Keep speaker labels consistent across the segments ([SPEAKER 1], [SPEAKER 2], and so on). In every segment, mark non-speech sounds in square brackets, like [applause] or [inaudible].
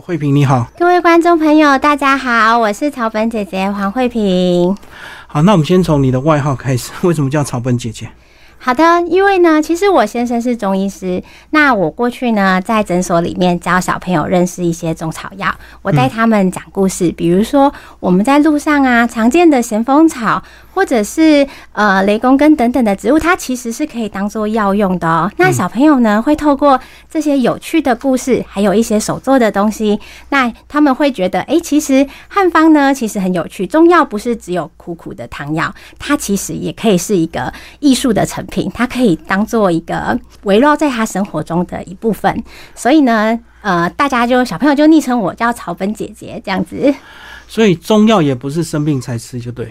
[SPEAKER 1] 慧萍你好，
[SPEAKER 2] 各位观众朋友，大家好，我是草本姐姐黄慧萍。
[SPEAKER 1] 好，那我们先从你的外号开始，[laughs] 为什么叫草本姐姐？
[SPEAKER 2] 好的，因为呢，其实我先生是中医师，那我过去呢在诊所里面教小朋友认识一些中草药，我带他们讲故事，比如说我们在路上啊常见的咸丰草。或者是呃雷公根等等的植物，它其实是可以当做药用的哦。那小朋友呢，会透过这些有趣的故事，还有一些手做的东西，那他们会觉得，哎，其实汉方呢，其实很有趣。中药不是只有苦苦的汤药，它其实也可以是一个艺术的成品，它可以当做一个围绕在他生活中的一部分。所以呢，呃，大家就小朋友就昵称我叫草本姐姐这样子。
[SPEAKER 1] 所以中药也不是生病才吃，就对。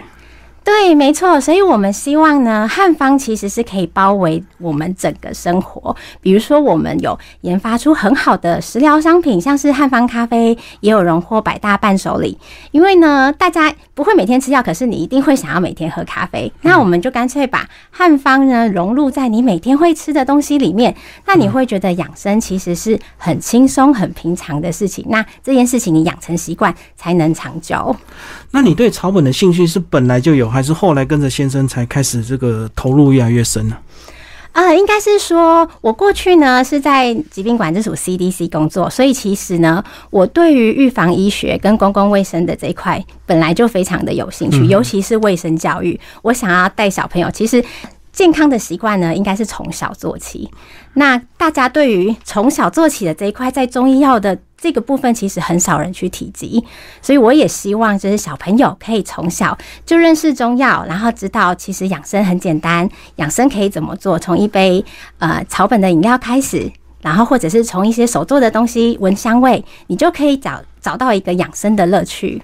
[SPEAKER 2] 对，没错，所以我们希望呢，汉方其实是可以包围我们整个生活。比如说，我们有研发出很好的食疗商品，像是汉方咖啡，也有荣获百大伴手礼。因为呢，大家不会每天吃药，可是你一定会想要每天喝咖啡。那我们就干脆把汉方呢融入在你每天会吃的东西里面，那你会觉得养生其实是很轻松、很平常的事情。那这件事情你养成习惯才能长久。
[SPEAKER 1] 那你对草本的兴趣是本来就有？还是后来跟着先生才开始这个投入越来越深呢？
[SPEAKER 2] 啊，应该是说，我过去呢是在疾病管制署 CDC 工作，所以其实呢，我对于预防医学跟公共卫生的这一块本来就非常的有兴趣，尤其是卫生教育，我想要带小朋友，其实。健康的习惯呢，应该是从小做起。那大家对于从小做起的这一块，在中医药的这个部分，其实很少人去提及。所以我也希望，就是小朋友可以从小就认识中药，然后知道其实养生很简单，养生可以怎么做，从一杯呃草本的饮料开始，然后或者是从一些手做的东西闻香味，你就可以找找到一个养生的乐趣。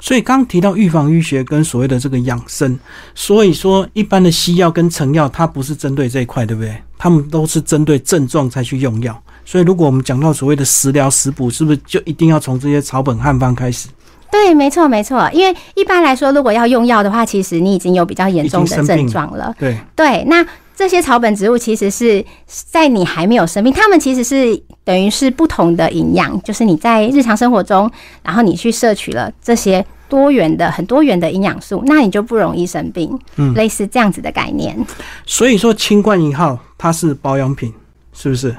[SPEAKER 1] 所以刚提到预防医学跟所谓的这个养生，所以说一般的西药跟成药，它不是针对这一块，对不对？他们都是针对症状才去用药。所以如果我们讲到所谓的食疗食补，是不是就一定要从这些草本汉方开始？
[SPEAKER 2] 对，没错，没错。因为一般来说，如果要用药的话，其实你已经有比较严重的症状了。
[SPEAKER 1] 对
[SPEAKER 2] 对，那这些草本植物其实是在你还没有生病，它们其实是等于是不同的营养，就是你在日常生活中，然后你去摄取了这些多元的、很多元的营养素，那你就不容易生病。嗯，类似这样子的概念。
[SPEAKER 1] 所以说，清冠一号它是保养品，是不是？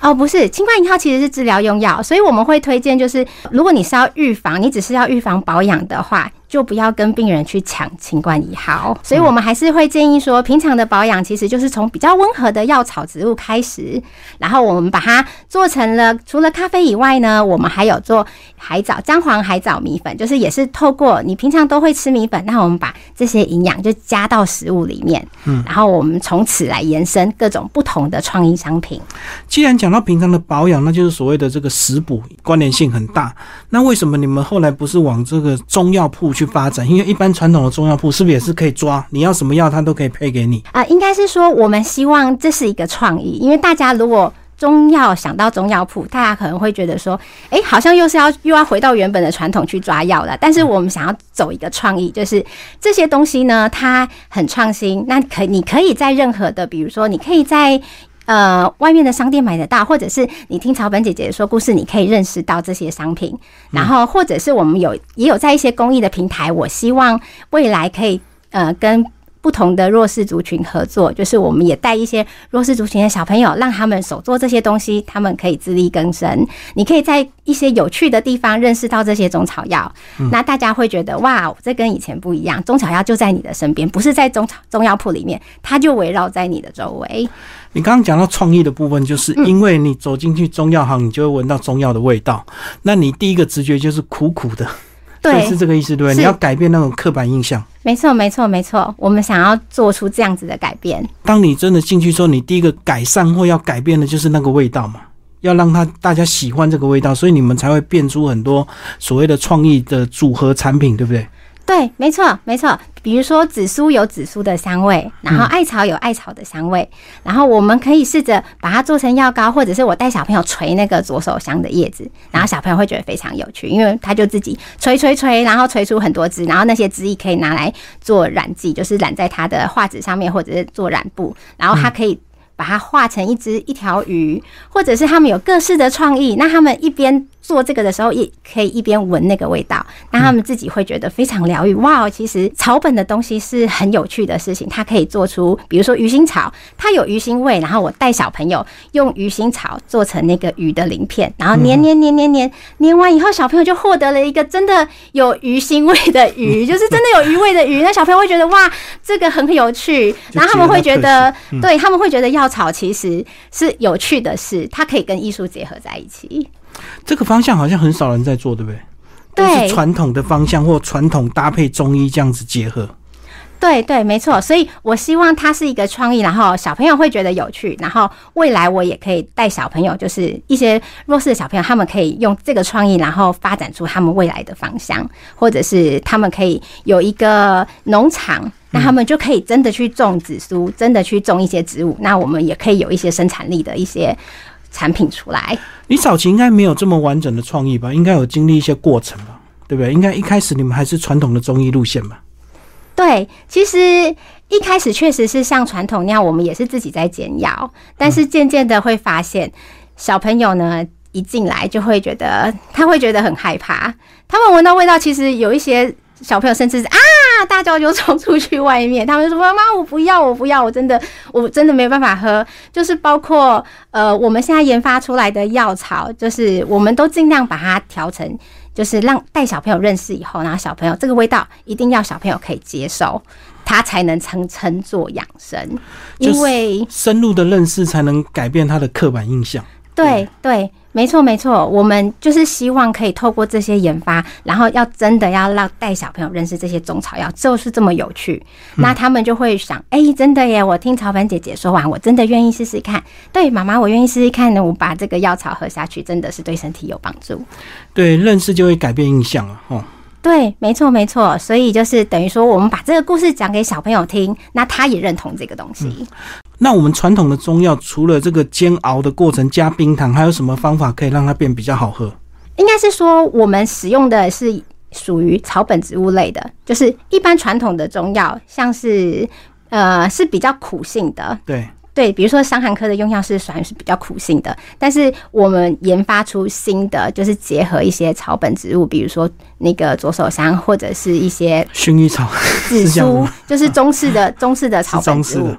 [SPEAKER 2] 哦，不是，清冠一号其实是治疗用药，所以我们会推荐，就是如果你是要预防，你只是要预防保养的话。就不要跟病人去抢清冠一号，所以我们还是会建议说，平常的保养其实就是从比较温和的药草植物开始，然后我们把它做成了除了咖啡以外呢，我们还有做海藻姜黄海藻米粉，就是也是透过你平常都会吃米粉，那我们把这些营养就加到食物里面，嗯，然后我们从此来延伸各种不同的创意商品。
[SPEAKER 1] 既然讲到平常的保养，那就是所谓的这个食补关联性很大，那为什么你们后来不是往这个中药铺去？去发展，因为一般传统的中药铺是不是也是可以抓？你要什么药，它都可以配给你
[SPEAKER 2] 啊。应该是说，我们希望这是一个创意，因为大家如果中药想到中药铺，大家可能会觉得说，哎，好像又是要又要回到原本的传统去抓药了。但是我们想要走一个创意，就是这些东西呢，它很创新。那可你可以在任何的，比如说，你可以在。呃，外面的商店买得到，或者是你听草本姐姐说故事，你可以认识到这些商品。然后，或者是我们有也有在一些公益的平台，我希望未来可以呃跟。不同的弱势族群合作，就是我们也带一些弱势族群的小朋友，让他们手做这些东西，他们可以自力更生。你可以在一些有趣的地方认识到这些中草药，那大家会觉得哇，这跟以前不一样。中草药就在你的身边，不是在中草中药铺里面，它就围绕在你的周围。
[SPEAKER 1] 你刚刚讲到创意的部分，就是因为你走进去中药行，你就会闻到中药的味道，那你第一个直觉就是苦苦的。对，是这个意思，对不对？你要改变那种刻板印象。
[SPEAKER 2] 没错，没错，没错。我们想要做出这样子的改变。
[SPEAKER 1] 当你真的进去之后，你第一个改善或要改变的就是那个味道嘛，要让他大家喜欢这个味道，所以你们才会变出很多所谓的创意的组合产品，对不对？
[SPEAKER 2] 对，没错，没错。比如说紫苏有紫苏的香味，然后艾草有艾草的香味，然后我们可以试着把它做成药膏，或者是我带小朋友捶那个左手香的叶子，然后小朋友会觉得非常有趣，因为他就自己捶捶捶，然后捶出很多汁，然后那些汁液可以拿来做染剂，就是染在他的画纸上面，或者是做染布，然后他可以。把它画成一只一条鱼，或者是他们有各式的创意，那他们一边做这个的时候，也可以一边闻那个味道，那他们自己会觉得非常疗愈。哇，其实草本的东西是很有趣的事情，它可以做出，比如说鱼腥草，它有鱼腥味，然后我带小朋友用鱼腥草做成那个鱼的鳞片，然后粘粘粘粘粘粘完以后，小朋友就获得了一个真的有鱼腥味的鱼，[laughs] 就是真的有鱼味的鱼。那小朋友会觉得哇，这个很有趣，然后他们会觉得，对他们会觉得药草其实是有趣的事，它可以跟艺术结合在一起。
[SPEAKER 1] 这个方向好像很少人在做，对不对？都
[SPEAKER 2] 对
[SPEAKER 1] 是传统的方向或传统搭配中医这样子结合。
[SPEAKER 2] 对对，没错。所以我希望它是一个创意，然后小朋友会觉得有趣，然后未来我也可以带小朋友，就是一些弱势的小朋友，他们可以用这个创意，然后发展出他们未来的方向，或者是他们可以有一个农场。那他们就可以真的去种紫苏，真的去种一些植物。那我们也可以有一些生产力的一些产品出来。
[SPEAKER 1] 你早期应该没有这么完整的创意吧？应该有经历一些过程吧？对不对？应该一开始你们还是传统的中医路线吧？
[SPEAKER 2] 对，其实一开始确实是像传统那样，我们也是自己在煎药，但是渐渐的会发现，小朋友呢一进来就会觉得，他会觉得很害怕，他们闻到味道，其实有一些小朋友甚至是啊大叫就冲出去外面，他们说妈妈我不要我不要，我真的我真的没有办法喝，就是包括呃我们现在研发出来的药草，就是我们都尽量把它调成。就是让带小朋友认识以后，然后小朋友这个味道一定要小朋友可以接受，他才能称称作养生，因为
[SPEAKER 1] 深入的认识才能改变他的刻板印象。
[SPEAKER 2] 对对，没错没错，我们就是希望可以透过这些研发，然后要真的要让带小朋友认识这些中草药，就是这么有趣，那他们就会想，哎、真的耶！我听草本姐姐说完，我真的愿意试试看。对，妈妈，我愿意试试看呢。我把这个药草喝下去，真的是对身体有帮助。
[SPEAKER 1] 对，认识就会改变印象了。哦，
[SPEAKER 2] 对，没错没错，所以就是等于说，我们把这个故事讲给小朋友听，那他也认同这个东西。
[SPEAKER 1] 那我们传统的中药除了这个煎熬的过程加冰糖，还有什么方法可以让它变比较好喝？
[SPEAKER 2] 应该是说，我们使用的是属于草本植物类的，就是一般传统的中药，像是呃是比较苦性的，
[SPEAKER 1] 对，
[SPEAKER 2] 对，比如说伤寒科的用药是算是比较苦性的，但是我们研发出新的，就是结合一些草本植物，比如说那个左手香或者是一些
[SPEAKER 1] 薰衣草
[SPEAKER 2] 紫苏就是中式的中式的草本植物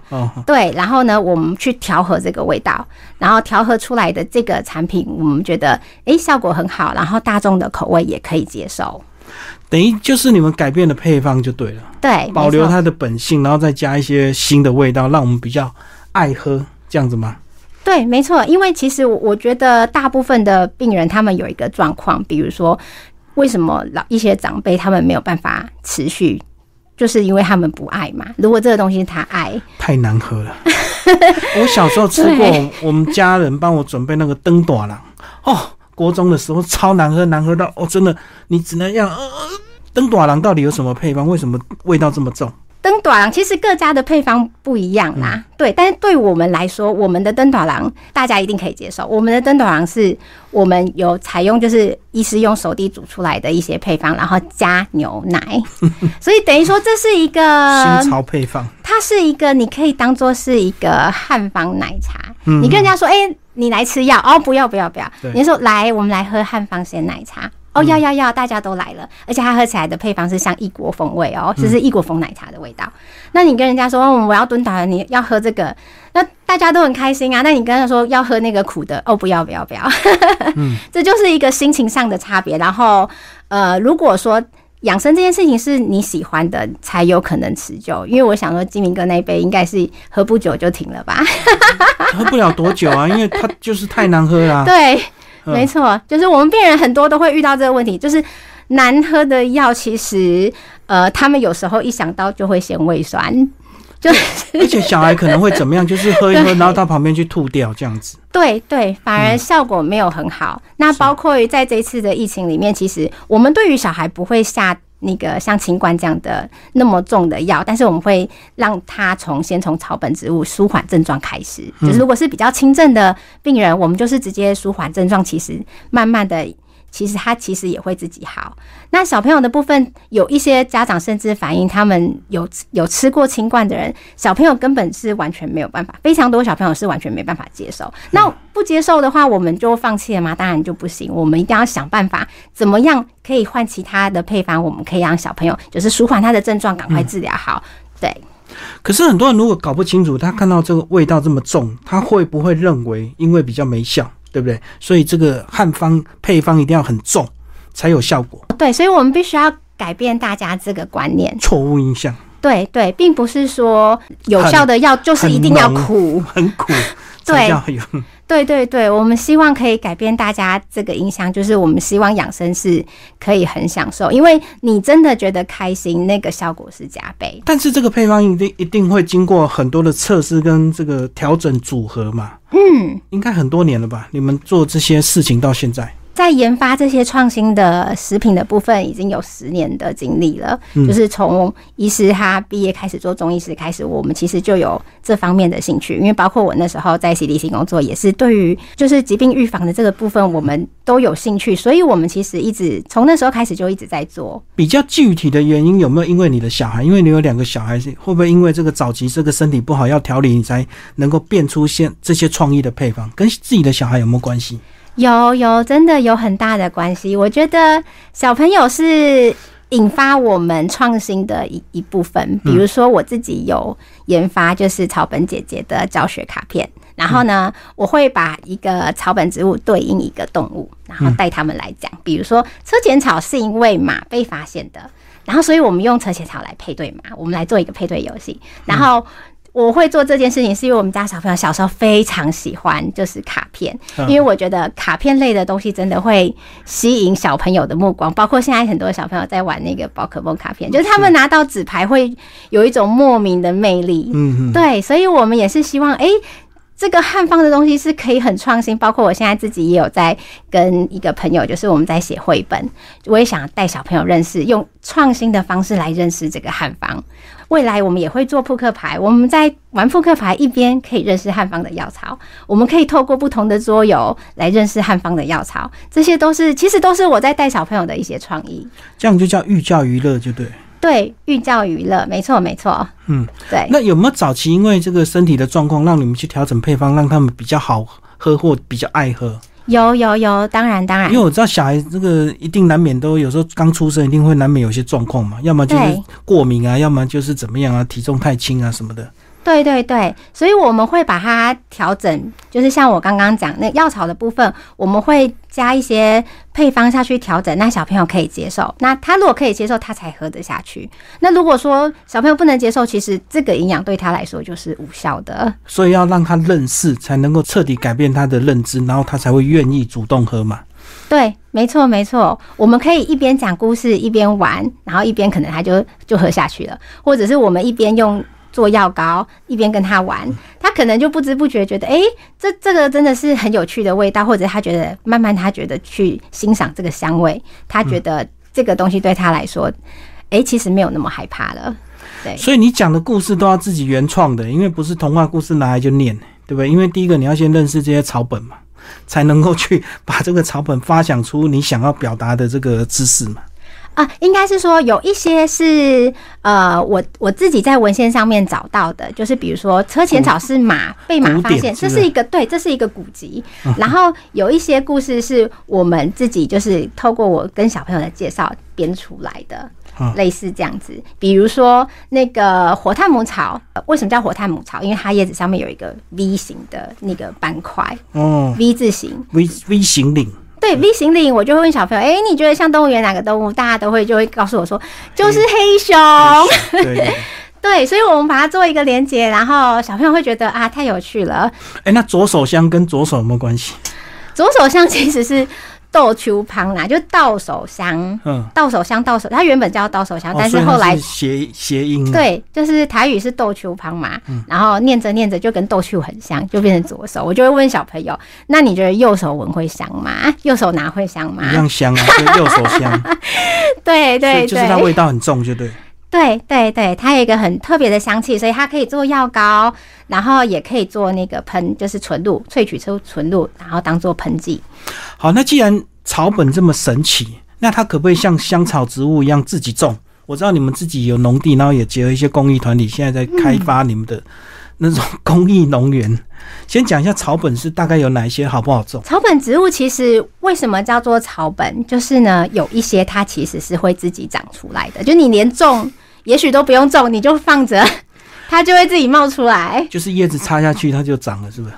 [SPEAKER 2] 对，然后呢，我们去调和这个味道，然后调和出来的这个产品，我们觉得诶效果很好，然后大众的口味也可以接受。
[SPEAKER 1] 等于就是你们改变了配方就对了，
[SPEAKER 2] 对，
[SPEAKER 1] 保留它的本性，然后再加一些新的味道，让我们比较爱喝，这样子吗？
[SPEAKER 2] 对，没错，因为其实我我觉得大部分的病人他们有一个状况，比如说为什么老一些长辈他们没有办法持续，就是因为他们不爱嘛。如果这个东西他爱，
[SPEAKER 1] 太难喝了。[laughs] 我小时候吃过，我们家人帮我准备那个灯短郎，哦，国中的时候超难喝，难喝到哦，真的你只能让呃，灯短郎到底有什么配方？为什么味道这么重？
[SPEAKER 2] 灯短郎其实各家的配方不一样啦，对，但是对我们来说，我们的灯短郎大家一定可以接受。我们的灯短郎是我们有采用就是医师用手地煮出来的一些配方，然后加牛奶，[laughs] 所以等于说这是一个
[SPEAKER 1] 新潮配方，
[SPEAKER 2] 它是一个你可以当做是一个汉方奶茶。
[SPEAKER 1] 嗯。
[SPEAKER 2] 你跟人家说，哎、你来吃药哦，不要不要不要。
[SPEAKER 1] 对，
[SPEAKER 2] 你就说来，我们来喝汉方鲜奶茶。哦，要要要，大家都来了，而且它喝起来的配方是像异国风味哦，就是异国风奶茶的味道。那你跟人家说，哦，我要蹲倒了，你要喝这个，那大家都很开心啊。那你跟他说要喝那个苦的，哦，不要不要不要，嗯 [laughs] 这就是一个心情上的差别。然后，呃，如果说养生这件事情是你喜欢的，才有可能持久。因为我想说，金明哥那一杯应该是喝不久就停了吧？[laughs]
[SPEAKER 1] 喝不了多久啊，因为它就是太难喝啦、
[SPEAKER 2] 对，
[SPEAKER 1] 嗯
[SPEAKER 2] 没错，就是我们病人很多都会遇到这个问题，就是难喝的药，其实呃，他们有时候一想到就会嫌胃酸，就是
[SPEAKER 1] 而且小孩可能会怎么样？[laughs] 就是喝一喝，然后到旁边去吐掉这样子。
[SPEAKER 2] 对对，反而效果没有很好。那包括于在这一次的疫情里面，其实我们对于小孩不会下那个像清冠这样的那么重的药，但是我们会让他从先从草本植物舒缓症状开始。就是如果是比较轻症的病人，我们就是直接舒缓症状，其实慢慢的。其实他其实也会自己好。那小朋友的部分，有一些家长甚至反映，他们有有吃过清冠的人，小朋友根本是完全没有办法，非常多小朋友是完全没办法接受。那不接受的话，我们就放弃了吗？当然就不行，我们一定要想办法，怎么样可以换其他的配方，我们可以让小朋友就是舒缓他的症状，赶快治疗好。对。
[SPEAKER 1] 可是很多人如果搞不清楚，他看到这个味道这么重，他会不会认为因为比较没效，对不对？所以这个汉方配方一定要很重才有效果。
[SPEAKER 2] 对，所以我们必须要改变大家这个观念，
[SPEAKER 1] 错误印象。
[SPEAKER 2] 对对，并不是说有效的药就是一定要苦，
[SPEAKER 1] 很苦。
[SPEAKER 2] 对，对对对，我们希望可以改变大家这个印象，就是我们希望养生是可以很享受，因为你真的觉得开心，那个效果是加倍。
[SPEAKER 1] 但是这个配方一定一定会经过很多的测试跟这个调整组合嘛？
[SPEAKER 2] 嗯，
[SPEAKER 1] 应该很多年了吧？你们做这些事情到现在。
[SPEAKER 2] 在研发这些创新的食品的部分，已经有十年的经历了。就是从医师他毕业开始做中医师开始，我们其实就有这方面的兴趣。因为包括我那时候在 CDC 工作，也是对于就是疾病预防的这个部分，我们都有兴趣。所以，我们其实一直从那时候开始就一直在做。
[SPEAKER 1] 比较具体的原因有没有？因为你的小孩，因为你有两个小孩，会不会因为这个早期这个身体不好要调理，你才能够变出现这些创意的配方？跟自己的小孩有没有关系？
[SPEAKER 2] 有有，真的有很大的关系。我觉得小朋友是引发我们创新的一一部分。比如说，我自己有研发，就是草本姐姐的教学卡片。然后呢，我会把一个草本植物对应一个动物，然后带他们来讲。比如说，车前草是因为马被发现的，然后所以我们用车前草来配对马，我们来做一个配对游戏。然后。我会做这件事情，是因为我们家小朋友小时候非常喜欢，就是卡片。因为我觉得卡片类的东西真的会吸引小朋友的目光，包括现在很多小朋友在玩那个宝可梦卡片，就是他们拿到纸牌会有一种莫名的魅力。
[SPEAKER 1] 嗯
[SPEAKER 2] 嗯，对，所以我们也是希望，哎。这个汉方的东西是可以很创新，包括我现在自己也有在跟一个朋友，就是我们在写绘本，我也想带小朋友认识，用创新的方式来认识这个汉方。未来我们也会做扑克牌，我们在玩扑克牌一边可以认识汉方的药草，我们可以透过不同的桌游来认识汉方的药草，这些都是其实都是我在带小朋友的一些创意。
[SPEAKER 1] 这样就叫寓教于乐，就对。
[SPEAKER 2] 对，寓教于乐，没错，没错。
[SPEAKER 1] 嗯，
[SPEAKER 2] 对。
[SPEAKER 1] 那有没有早期因为这个身体的状况，让你们去调整配方，让他们比较好喝或比较爱喝？
[SPEAKER 2] 有，有，有，当然，当然。
[SPEAKER 1] 因为我知道小孩这个一定难免都有时候刚出生，一定会难免有些状况嘛，要么就是过敏啊，要么就是怎么样啊，体重太轻啊什么的。
[SPEAKER 2] 对对对，所以我们会把它调整，就是像我刚刚讲那药草的部分，我们会加一些配方下去调整，那小朋友可以接受。那他如果可以接受，他才喝得下去。那如果说小朋友不能接受，其实这个营养对他来说就是无效的。
[SPEAKER 1] 所以要让他认识，才能够彻底改变他的认知，然后他才会愿意主动喝嘛。
[SPEAKER 2] 对，没错没错，我们可以一边讲故事一边玩，然后一边可能他就就喝下去了，或者是我们一边用。做药膏，一边跟他玩，他可能就不知不觉觉得，哎，这这个真的是很有趣的味道，或者他觉得慢慢他觉得去欣赏这个香味，他觉得这个东西对他来说，哎，其实没有那么害怕了。对，
[SPEAKER 1] 所以你讲的故事都要自己原创的，因为不是童话故事拿来就念，对不对？因为第一个你要先认识这些草本嘛，才能够去把这个草本发想出你想要表达的这个知识嘛。
[SPEAKER 2] 啊，应该是说有一些是呃，我我自己在文献上面找到的，就是比如说车前草是马被马发现，这是一个对，这是一个古籍。然后有一些故事是我们自己就是透过我跟小朋友的介绍编出来的，类似这样子。比如说那个火炭母草，为什么叫火炭母草？因为它叶子上面有一个 V 型的那个斑块，
[SPEAKER 1] 哦
[SPEAKER 2] ，V 字形
[SPEAKER 1] ，V V 型领。
[SPEAKER 2] 对 V 型领，我就会问小朋友：“哎，你觉得像动物园哪个动物？”大家都会就会告诉我说：“就是黑熊。”
[SPEAKER 1] 对 [laughs]
[SPEAKER 2] 对，所以我们把它做一个连接，然后小朋友会觉得啊，太有趣了。
[SPEAKER 1] 哎，那左手香跟左手有没有关系？
[SPEAKER 2] 左手香其实是。豆球旁啦，就稻手香，
[SPEAKER 1] 嗯，
[SPEAKER 2] 稻手香，稻手，它原本叫稻手香，但是后来
[SPEAKER 1] 谐谐音，
[SPEAKER 2] 对，就是台语是豆球旁嘛，嗯然后念着念着就跟豆球很像，就变成左手。我就会问小朋友，那你觉得右手闻会香吗？右手拿会香吗？
[SPEAKER 1] 一样香啊，就右手香。[laughs]
[SPEAKER 2] 对对对，
[SPEAKER 1] 就是它味道很重，就对。
[SPEAKER 2] 对对对，它有一个很特别的香气，所以它可以做药膏，然后也可以做那个喷，就是纯露萃取出纯露，然后当做喷剂。
[SPEAKER 1] 好，那既然草本这么神奇，那它可不可以像香草植物一样自己种？我知道你们自己有农地，然后也结合一些公益团体，现在在开发你们的那种公益农园。先讲一下草本是大概有哪一些，好不好种？
[SPEAKER 2] 草本植物其实为什么叫做草本？就是呢，有一些它其实是会自己长出来的，就你连种也许都不用种，你就放着，[laughs] 它就会自己冒出来。
[SPEAKER 1] 就是叶子插下去，它就长了，是不是？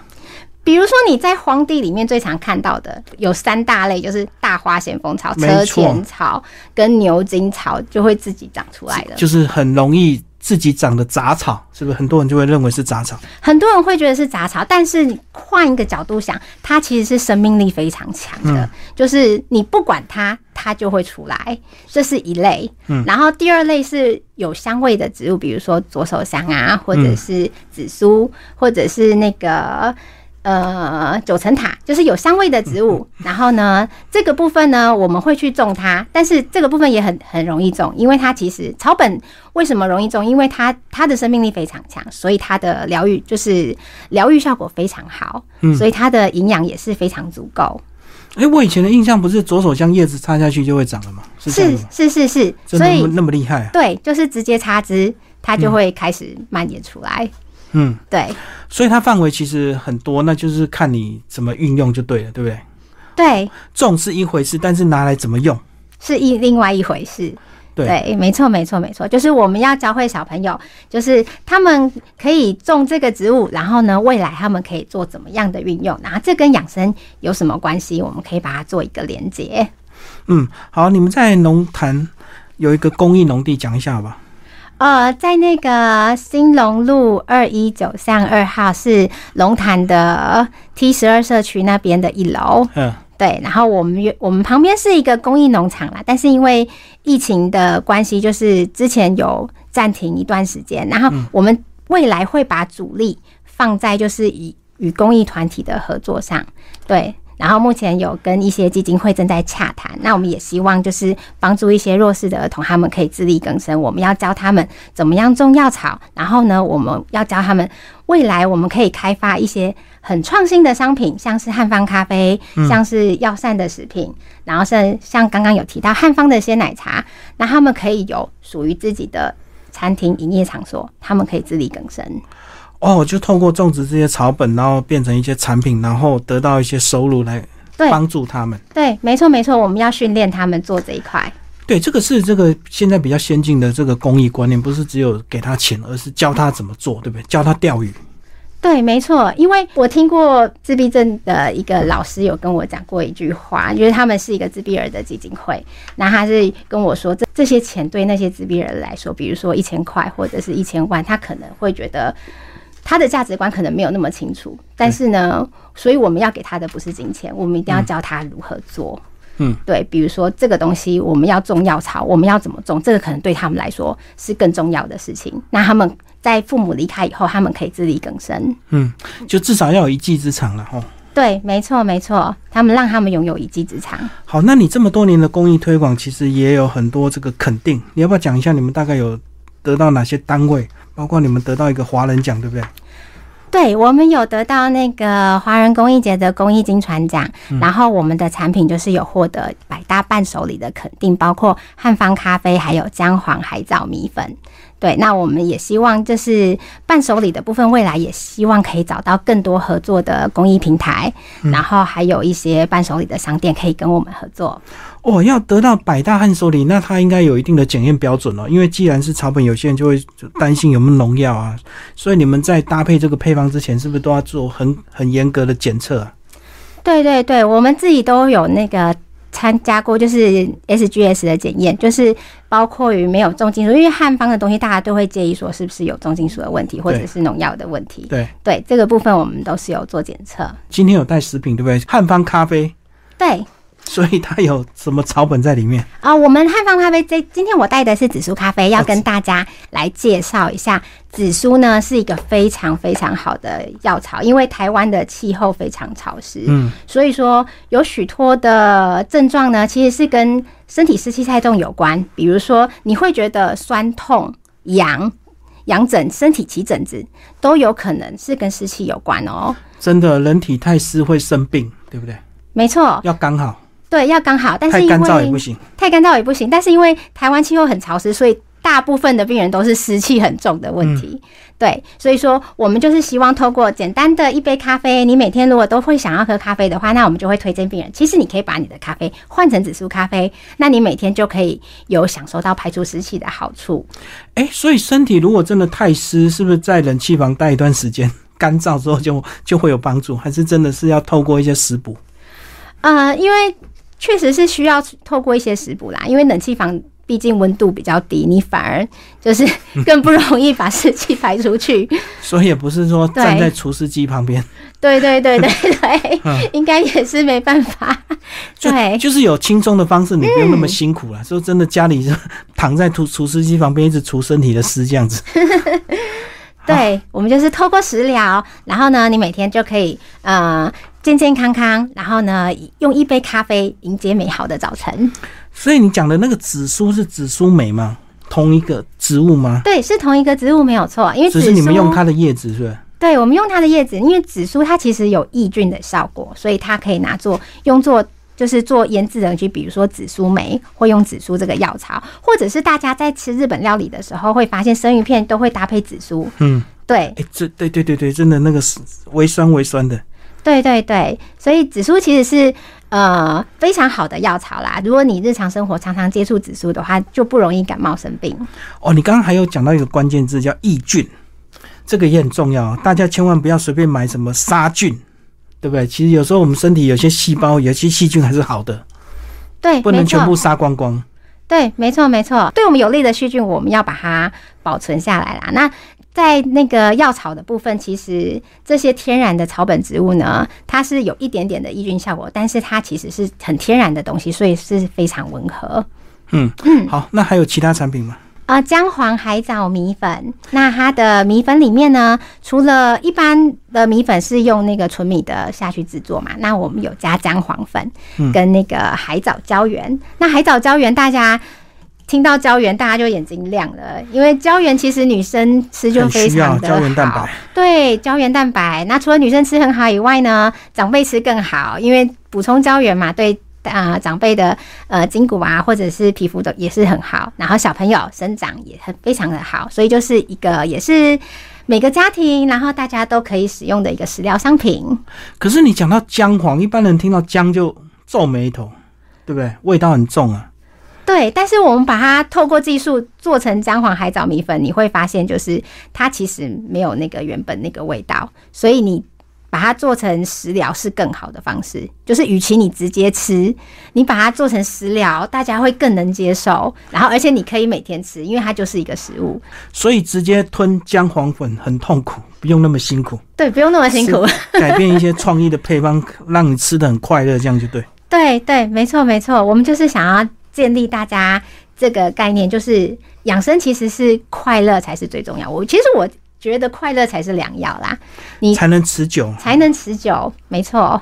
[SPEAKER 2] 比如说你在荒地里面最常看到的有三大类，就是大花咸丰草、车前草跟牛筋草，就会自己长出来的。
[SPEAKER 1] 就是很容易自己长的杂草，是不是？很多人就会认为是杂草。
[SPEAKER 2] 很多人会觉得是杂草，但是你换一个角度想，它其实是生命力非常强的，
[SPEAKER 1] 嗯
[SPEAKER 2] 就是你不管它，它就会出来，这是一类。
[SPEAKER 1] 嗯
[SPEAKER 2] 然后第二类是有香味的植物，比如说左手香啊，或者是紫苏，或者是那个。呃，九层塔就是有香味的植物，[laughs] 然后呢，这个部分呢，我们会去种它，但是这个部分也很很容易种，因为它其实草本为什么容易种？因为它它的生命力非常强，所以它的疗愈就是疗愈效果非常好，
[SPEAKER 1] 嗯
[SPEAKER 2] 所以它的营养也是非常足够。
[SPEAKER 1] 哎、我以前的印象不是左手将叶子插下去就会长了吗？是
[SPEAKER 2] 是？是是是，所以
[SPEAKER 1] 那么那么厉害啊？
[SPEAKER 2] 对，就是直接插枝，它就会开始蔓延出来。
[SPEAKER 1] 嗯，
[SPEAKER 2] 对
[SPEAKER 1] 所以它范围其实很多，那就是看你怎么运用就对了，对不对？
[SPEAKER 2] 对，
[SPEAKER 1] 种是一回事，但是拿来怎么用？
[SPEAKER 2] 是一另外一回事。
[SPEAKER 1] 对
[SPEAKER 2] 对，没错，没错，没错，就是我们要教会小朋友，就是他们可以种这个植物，然后呢，未来他们可以做怎么样的运用，然后这跟养生有什么关系？我们可以把它做一个连接。
[SPEAKER 1] 嗯，好，你们在农坛有一个公益农地，讲一下好吧？
[SPEAKER 2] 呃，在那个兴隆路二一九巷二号是龙潭的 T 十二社区那边的一楼，
[SPEAKER 1] 嗯，
[SPEAKER 2] 对，然后我们原我们旁边是一个公益农场啦，但是因为疫情的关系，就是之前有暂停一段时间，然后我们未来会把主力放在就是以与公益团体的合作上，对。然后目前有跟一些基金会正在洽谈，那我们也希望就是帮助一些弱势的儿童，他们可以自力更生。我们要教他们怎么样种药草，然后呢，我们要教他们未来我们可以开发一些很创新的商品，像是汉方咖啡，像是药膳的食品，然后像像刚刚有提到汉方的一些奶茶，那他们可以有属于自己的餐厅营业场所，他们可以自力更生。
[SPEAKER 1] 哦，就透过种植这些草本，然后变成一些产品，然后得到一些收入来帮助他们。
[SPEAKER 2] 对，没错没错，我们要训练他们做这一块。
[SPEAKER 1] 对，这个是这个现在比较先进的这个公益观念，不是只有给他钱，而是教他怎么做，对不对？教他钓鱼。
[SPEAKER 2] 对，没错，因为我听过自闭症的一个老师有跟我讲过一句话，就是他们是一个自闭儿的基金会，那他是跟我说，这这些钱对那些自闭人来说，比如说一千块或者是一千万，他可能会觉得他的价值观可能没有那么清楚，但是呢，所以我们要给他的不是金钱，我们一定要教他如何做。
[SPEAKER 1] 嗯，
[SPEAKER 2] 对，比如说这个东西我们要种药草，我们要怎么种，这个可能对他们来说是更重要的事情。那他们在父母离开以后，他们可以自力更生。
[SPEAKER 1] 嗯，就至少要有一技之长了哈。
[SPEAKER 2] 对，没错，没错，他们让他们拥有一技之长。
[SPEAKER 1] 好，那你这么多年的公益推广，其实也有很多这个肯定，你要不要讲一下你们大概有得到哪些单位？包括你们得到一个华人奖，对不对？
[SPEAKER 2] 对我们有得到那个华人公益节的公益金传奖，然后我们的产品就是有获得百大伴手礼的肯定，包括汉方咖啡，还有姜黄海藻米粉。对，那我们也希望就是伴手礼的部分，未来也希望可以找到更多合作的公益平台，然后还有一些伴手礼的商店可以跟我们合作。
[SPEAKER 1] 哦，要得到百大汉手礼，那它应该有一定的检验标准哦。因为既然是草本，有些人就会就担心有没有农药啊，所以你们在搭配这个配方之前，是不是都要做很很严格的检测啊？
[SPEAKER 2] 对对对，我们自己都有那个参加过，就是 SGS 的检验，就是包括于没有重金属，因为汉方的东西大家都会介意说是不是有重金属的问题，或者是农药的问题。
[SPEAKER 1] 对，
[SPEAKER 2] 对这个部分我们都是有做检测。
[SPEAKER 1] 今天有带食品，对不对？汉方咖啡，
[SPEAKER 2] 对
[SPEAKER 1] 所以它有什么草本在里面？
[SPEAKER 2] 啊、我们汉方咖啡这今天我带的是紫苏咖啡，要跟大家来介绍一下。紫苏呢是一个非常非常好的药草，因为台湾的气候非常潮湿，
[SPEAKER 1] 嗯，
[SPEAKER 2] 所以说有许多的症状呢，其实是跟身体湿气太重有关。比如说，你会觉得酸痛、痒、痒疹、身体起疹子，都有可能是跟湿气有关哦。
[SPEAKER 1] 真的，人体太湿会生病，对不对？
[SPEAKER 2] 没错，
[SPEAKER 1] 要刚好。
[SPEAKER 2] 对，要刚好，但是
[SPEAKER 1] 干燥也不
[SPEAKER 2] 为
[SPEAKER 1] 行。
[SPEAKER 2] 太干燥也不行，但是因为台湾气候很潮湿，所以大部分的病人都是湿气很重的问题。对，所以说我们就是希望透过简单的一杯咖啡，你每天如果都会想要喝咖啡的话，那我们就会推荐病人，其实你可以把你的咖啡换成紫苏咖啡，那你每天就可以有享受到排除湿气的好处。
[SPEAKER 1] 哎、所以身体如果真的太湿，是不是在冷气房待一段时间，干燥之后就就会有帮助？还是真的是要透过一些食补？
[SPEAKER 2] 呃，因为确实是需要透过一些食补啦，因为冷气房毕竟温度比较低，你反而就是 [laughs] 更不容易把湿气排出去。
[SPEAKER 1] 所以也不是说站在除湿机旁边，
[SPEAKER 2] 对对对对对，
[SPEAKER 1] 嗯
[SPEAKER 2] 应该也是没办法。
[SPEAKER 1] 就
[SPEAKER 2] 对
[SPEAKER 1] 就是有轻松的方式，你不用那么辛苦了。说真的，家里就躺在除除湿机旁边，一直除身体的湿这样子。
[SPEAKER 2] 对，我们就是透过食疗，然后呢，你每天就可以呃健健康康，然后呢用一杯咖啡迎接美好的早晨。
[SPEAKER 1] 所以你讲的那个紫苏是紫苏梅吗？同一个植物吗？
[SPEAKER 2] 对，是同一个植物没有错，因为
[SPEAKER 1] 只是你们用它的叶子，是不是？
[SPEAKER 2] 对，我们用它的叶子，因为紫苏它其实有抑菌的效果，所以它可以拿做用作就是做腌制的，就比如说紫苏梅，或用紫苏这个药草，或者是大家在吃日本料理的时候，会发现生鱼片都会搭配紫苏。
[SPEAKER 1] 嗯，
[SPEAKER 2] 对，
[SPEAKER 1] 哎、这对对对对，真的那个是微酸微酸的。
[SPEAKER 2] 对对对，所以紫苏其实是呃非常好的药草啦。如果你日常生活常常接触紫苏的话，就不容易感冒生病。
[SPEAKER 1] 哦，你刚刚还有讲到一个关键字叫抑菌，这个也很重要，大家千万不要随便买什么杀菌，对不对？其实有时候我们身体有些细胞、有些细菌还是好的，
[SPEAKER 2] 对，
[SPEAKER 1] 不能全部杀光光。
[SPEAKER 2] 对，没错没错，对我们有利的细菌，我们要把它保存下来啦。那在那个药草的部分，其实这些天然的草本植物呢，它是有一点点的抑菌效果，但是它其实是很天然的东西，所以是非常温和。
[SPEAKER 1] 嗯嗯好，那还有其他产品吗？
[SPEAKER 2] 呃，姜黄海藻米粉，那它的米粉里面呢，除了一般的米粉是用那个纯米的下去制作嘛，那我们有加姜黄粉跟那个海藻胶原。那海藻胶原大家。听到胶原，大家就眼睛亮了，因为胶原其实女生吃就
[SPEAKER 1] 很
[SPEAKER 2] 非常的
[SPEAKER 1] 胶原蛋白。
[SPEAKER 2] 对，胶原蛋白。那除了女生吃很好以外呢，长辈吃更好，因为补充胶原嘛，对啊、呃长辈的呃筋骨啊，或者是皮肤的也是很好。然后小朋友生长也很非常的好，所以就是一个也是每个家庭，然后大家都可以使用的一个食疗商品。
[SPEAKER 1] 可是你讲到姜黄，一般人听到姜就皱眉头，对不对？味道很重啊。
[SPEAKER 2] 对，但是我们把它透过技术做成姜黄海藻米粉，你会发现就是它其实没有那个原本那个味道，所以你把它做成食疗是更好的方式。就是与其你直接吃，你把它做成食疗，大家会更能接受。然后而且你可以每天吃，因为它就是一个食物，
[SPEAKER 1] 所以直接吞姜黄粉很痛苦，不用那么辛苦，
[SPEAKER 2] 对，不用那么辛苦。[laughs]
[SPEAKER 1] 改变一些创意的配方，让你吃的很快乐，这样就对。
[SPEAKER 2] 对对，没错没错，我们就是想要建立大家这个概念，就是养生其实是快乐才是最重要。我其实我觉得快乐才是良药啦，你
[SPEAKER 1] 才能持久。
[SPEAKER 2] 才能持久。没错，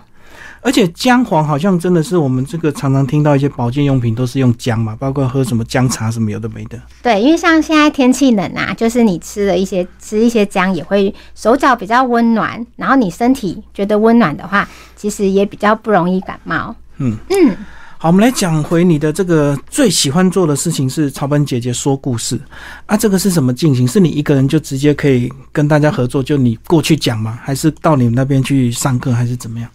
[SPEAKER 1] 而且姜黄好像真的是我们这个常常听到一些保健用品都是用姜嘛，包括喝什么姜茶什么有的没的。
[SPEAKER 2] 对，因为像现在天气冷啊，就是你吃了一些吃一些姜，也会手脚比较温暖，然后你身体觉得温暖的话，其实也比较不容易感冒。
[SPEAKER 1] 嗯
[SPEAKER 2] 嗯，
[SPEAKER 1] 好，我们来讲回你的这个最喜欢做的事情是草本姐姐说故事啊，这个是什么进行？是你一个人就直接可以跟大家合作，就你过去讲吗？还是到你们那边去上课，还是怎么样？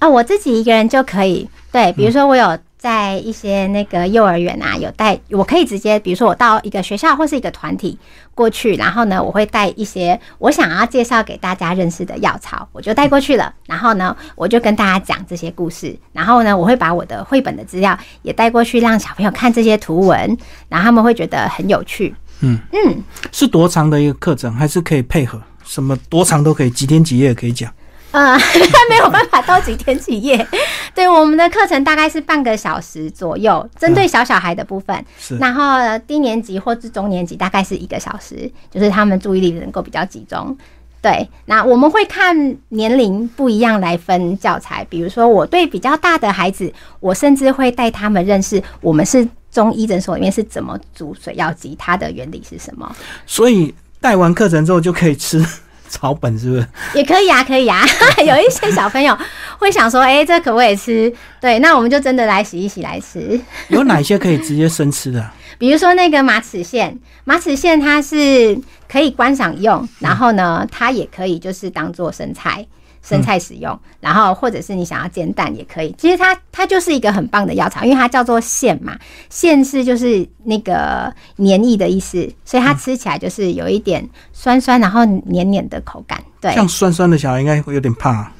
[SPEAKER 2] 啊，我自己一个人就可以。对，比如说我有在一些那个幼儿园啊，有带，我可以直接，比如说我到一个学校或是一个团体过去，然后呢，我会带一些我想要介绍给大家认识的药草，我就带过去了。然后呢，我就跟大家讲这些故事，然后呢，我会把我的绘本的资料也带过去，让小朋友看这些图文，然后他们会觉得很有趣。
[SPEAKER 1] 嗯
[SPEAKER 2] 嗯，
[SPEAKER 1] 是多长的一个课程，还是可以配合？什么多长都可以，几天几夜可以讲。
[SPEAKER 2] 呃，[laughs] 没有办法到几天几夜。对，我们的课程大概是半个小时左右，针对小小孩的部分。
[SPEAKER 1] 是
[SPEAKER 2] 然后呃低年级或是中年级大概是一个小时，就是他们注意力能够比较集中。对，那我们会看年龄不一样来分教材。比如说，我对比较大的孩子，我甚至会带他们认识我们是中医诊所里面是怎么煮水药鸡，它的原理是什么。
[SPEAKER 1] 所以带完课程之后就可以吃草本，是不是？
[SPEAKER 2] 也可以啊，可以啊。[laughs] 有一些小朋友会想说，哎、这可不可以吃？对，那我们就真的来洗一洗来吃。
[SPEAKER 1] 有哪些可以直接生吃的啊？[laughs]
[SPEAKER 2] 比如说那个马齿苋，马齿苋它是可以观赏用，然后呢，它也可以就是当做生菜。生菜使用，然后或者是你想要煎蛋也可以。其实它它就是一个很棒的药草，因为它叫做苋嘛，苋是就是那个黏液的意思，所以它吃起来就是有一点酸酸，然后黏黏的口感。对，
[SPEAKER 1] 像酸酸的小孩应该会有点怕，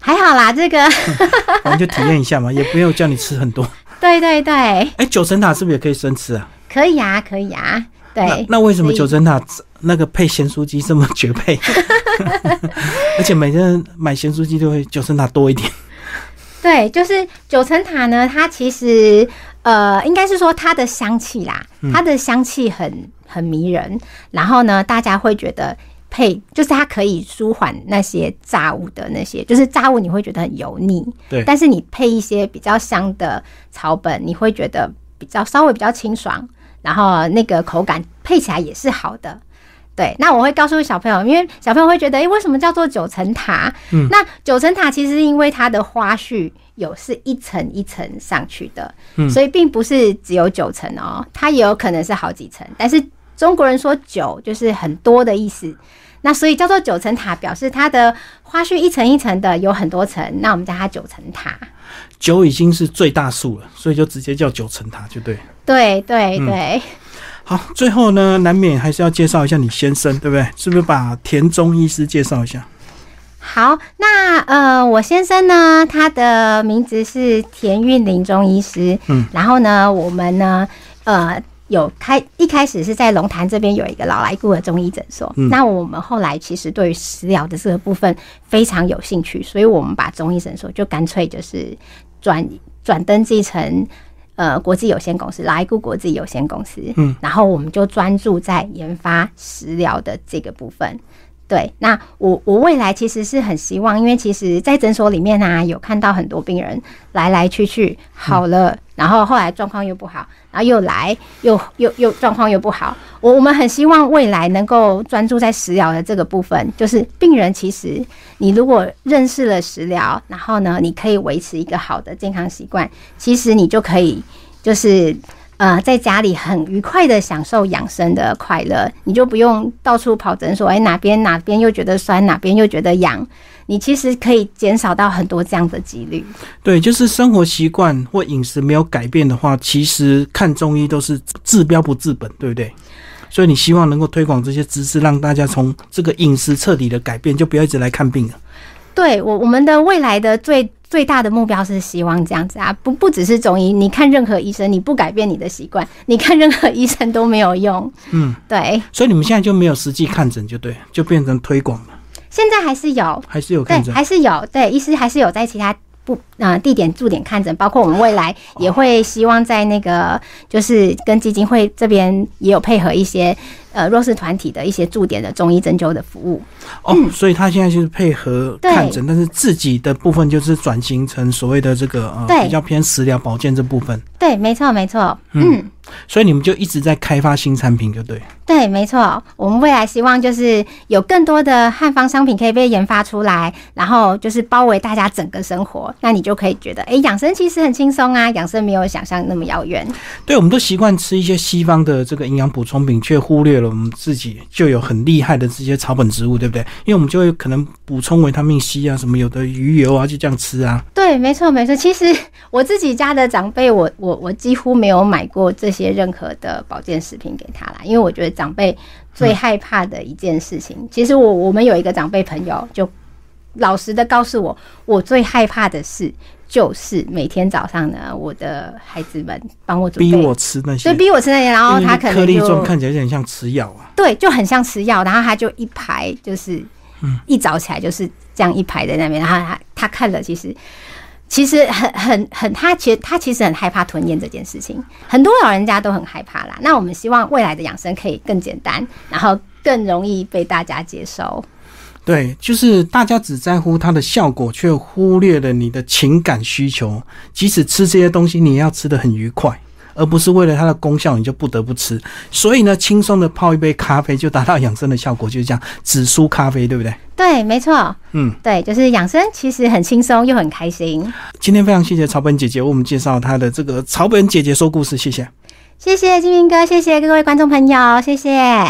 [SPEAKER 2] 还好啦，这个 [laughs]
[SPEAKER 1] 我们就体验一下嘛，[laughs] 也不用叫你吃很多。
[SPEAKER 2] 对对对，
[SPEAKER 1] 哎、九层塔是不是也可以生吃啊？
[SPEAKER 2] 可以啊，可以啊，
[SPEAKER 1] 那
[SPEAKER 2] 对。
[SPEAKER 1] 那为什么九层塔那个配咸酥鸡这么绝配？[laughs] 而且每个人买咸酥鸡都会九层塔多一点。
[SPEAKER 2] 对，就是九层塔呢，它其实呃，应该是说它的香气啦，它的香气很很迷人，然后呢，大家会觉得配就是它可以舒缓那些炸物的那些，就是炸物你会觉得很油腻，
[SPEAKER 1] 对
[SPEAKER 2] 但是你配一些比较香的草本，你会觉得比较稍微比较清爽，然后那个口感配起来也是好的。对，那我会告诉小朋友，因为小朋友会觉得，诶，为什么叫做九层塔？
[SPEAKER 1] 嗯
[SPEAKER 2] 那九层塔其实因为它的花序有是一层一层上去的，
[SPEAKER 1] 嗯
[SPEAKER 2] 所以并不是只有九层哦，它也有可能是好几层。但是中国人说九就是很多的意思，那所以叫做九层塔，表示它的花絮一层一层的有很多层，那我们叫它九层塔。
[SPEAKER 1] 九已经是最大数了，所以就直接叫九层塔就对了。
[SPEAKER 2] 对对
[SPEAKER 1] 嗯
[SPEAKER 2] 对，
[SPEAKER 1] 好，最后呢，难免还是要介绍一下你先生，对不对？是不是把田中医师介绍一下？
[SPEAKER 2] 好，那呃，我先生呢，他的名字是田运林中医师，
[SPEAKER 1] 嗯，
[SPEAKER 2] 然后呢，我们呢，呃。有开一开始是在龙潭这边有一个老来顾的中医诊所，
[SPEAKER 1] 嗯。
[SPEAKER 2] 那我们后来其实对于食疗的这个部分非常有兴趣，所以我们把中医诊所就干脆就是转转登记成呃国际有限公司老来顾国际有限公司，
[SPEAKER 1] 嗯，
[SPEAKER 2] 然后我们就专注在研发食疗的这个部分。对，那我我未来其实是很希望，因为其实，在诊所里面啊，有看到很多病人来来去去好了，然后后来状况又不好，然后又来又又又状况又不好。我我们很希望未来能够专注在食疗的这个部分，就是病人其实你如果认识了食疗，然后呢，你可以维持一个好的健康习惯，其实你就可以就是。呃，在家里很愉快的享受养生的快乐，你就不用到处跑诊所，哎、哪边哪边又觉得酸，哪边又觉得痒，你其实可以减少到很多这样的几率。
[SPEAKER 1] 对，就是生活习惯或饮食没有改变的话，其实看中医都是治标不治本，对不对？所以你希望能够推广这些知识，让大家从这个饮食彻底的改变，就不要一直来看病了。
[SPEAKER 2] 对我，我们的未来的最最大的目标是希望这样子啊，不不只是中医，你看任何医生，你不改变你的习惯，你看任何医生都没有用。
[SPEAKER 1] 嗯，
[SPEAKER 2] 对，
[SPEAKER 1] 所以你们现在就没有实际看诊，就对，就变成推广了，
[SPEAKER 2] 现在还是有，
[SPEAKER 1] 还是有
[SPEAKER 2] 对
[SPEAKER 1] 看，诊。
[SPEAKER 2] 还是有，对，医师还是有在其他不呃地点驻点看诊，包括我们未来也会希望在那个就是跟基金会这边也有配合一些呃弱势团体的一些驻点的中医针灸的服务。
[SPEAKER 1] 哦，所以他现在就是配合看诊，但是自己的部分就是转型成所谓的这个呃比较偏食疗保健这部分，
[SPEAKER 2] 对，没错，没错，
[SPEAKER 1] 嗯。
[SPEAKER 2] 嗯
[SPEAKER 1] 所以你们就一直在开发新产品，就对。
[SPEAKER 2] 对，没错，我们未来希望就是有更多的汉方商品可以被研发出来，然后就是包围大家整个生活，那你就可以觉得，哎，养生其实很轻松啊，养生没有想象那么遥远。
[SPEAKER 1] 对，我们都习惯吃一些西方的这个营养补充品，却忽略了我们自己就有很厉害的这些草本植物，对不对？因为我们就会可能补充维他命 C 啊，什么有的鱼油啊，就这样吃啊。
[SPEAKER 2] 对，没错，没错。其实我自己家的长辈，我我我几乎没有买过这些任何的保健食品给他啦，因为我觉得长辈最害怕的一件事情，其实我我们有一个长辈朋友，就老实的告诉我，我最害怕的事就是每天早上呢，我的孩子们帮我准备，
[SPEAKER 1] 逼我吃那些，
[SPEAKER 2] 对，逼我吃那些，然后他可
[SPEAKER 1] 颗粒状看起来有点像吃药啊。
[SPEAKER 2] 对，就很像吃药，然后他就一排就是，一早起来就是这样一排在那边，然后他他看了，其实其实很很很，他其实他其实很害怕吞咽这件事情，很多老人家都很害怕啦。那我们希望未来的养生可以更简单，然后更容易被大家接受。
[SPEAKER 1] 对，就是大家只在乎它的效果，却忽略了你的情感需求。即使吃这些东西，你也要吃的很愉快，而不是为了它的功效你就不得不吃。所以呢，轻松的泡一杯咖啡就达到养生的效果，就是这样，紫苏咖啡，对不对？
[SPEAKER 2] 对，没错，
[SPEAKER 1] 嗯，
[SPEAKER 2] 对，就是养生其实很轻松又很开心。
[SPEAKER 1] 今天非常谢谢草本姐姐为我们介绍她的这个草本姐姐说故事，谢谢。
[SPEAKER 2] 谢谢金明哥，谢谢各位观众朋友，谢谢。